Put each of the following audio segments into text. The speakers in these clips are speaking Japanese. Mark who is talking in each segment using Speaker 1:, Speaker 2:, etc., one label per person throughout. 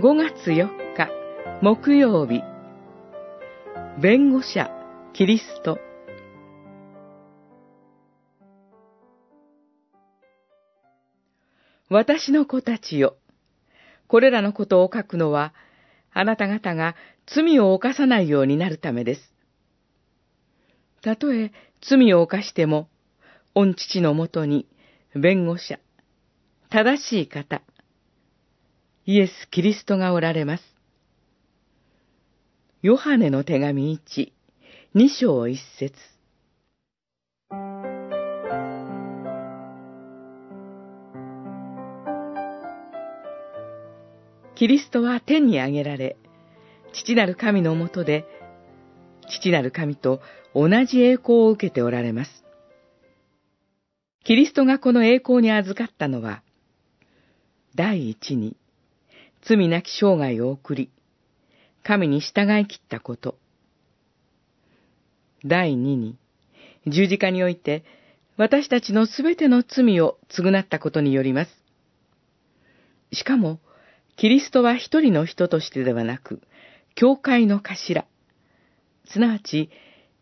Speaker 1: 5月4日木曜日弁護者キリスト私の子たちよ。これらのことを書くのは、あなた方が罪を犯さないようになるためです。たとえ罪を犯しても、御父のもとに弁護者、正しい方、イエス・キリストがおられます。ヨハネの手紙1、2章1節キリストは天に上げられ、父なる神のもとで、父なる神と同じ栄光を受けておられます。キリストがこの栄光に預かったのは、第一に、罪なき生涯を送り、神に従い切ったこと。第二に、十字架において、私たちのすべての罪を償ったことによります。しかも、キリストは一人の人としてではなく、教会の頭、すなわち、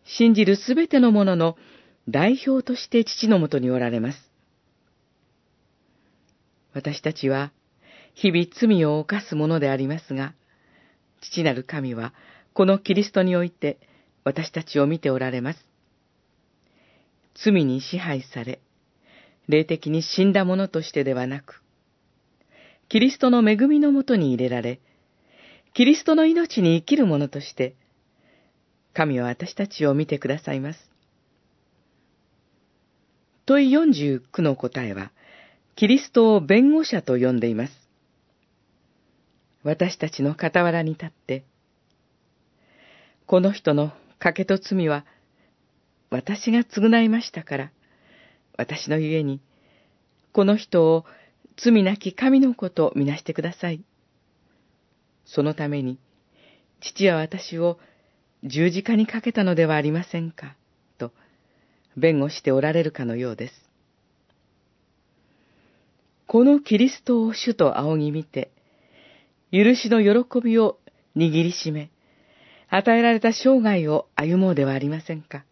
Speaker 1: 信じるすべてのものの代表として父のもとにおられます。私たちは、日々罪を犯すものでありますが、父なる神は、このキリストにおいて、私たちを見ておられます。罪に支配され、霊的に死んだ者としてではなく、キリストの恵みのもとに入れられ、キリストの命に生きる者として、神は私たちを見てくださいます。問い49の答えは、キリストを弁護者と呼んでいます。私たちの傍らに立って、この人の賭けと罪は、私が償いましたから、私のゆえに、この人を罪なき神の子とみなしてください。そのために、父は私を十字架にかけたのではありませんか、と、弁護しておられるかのようです。このキリストを主と仰ぎ見て、許しの喜びを握りしめ、与えられた生涯を歩もうではありませんか。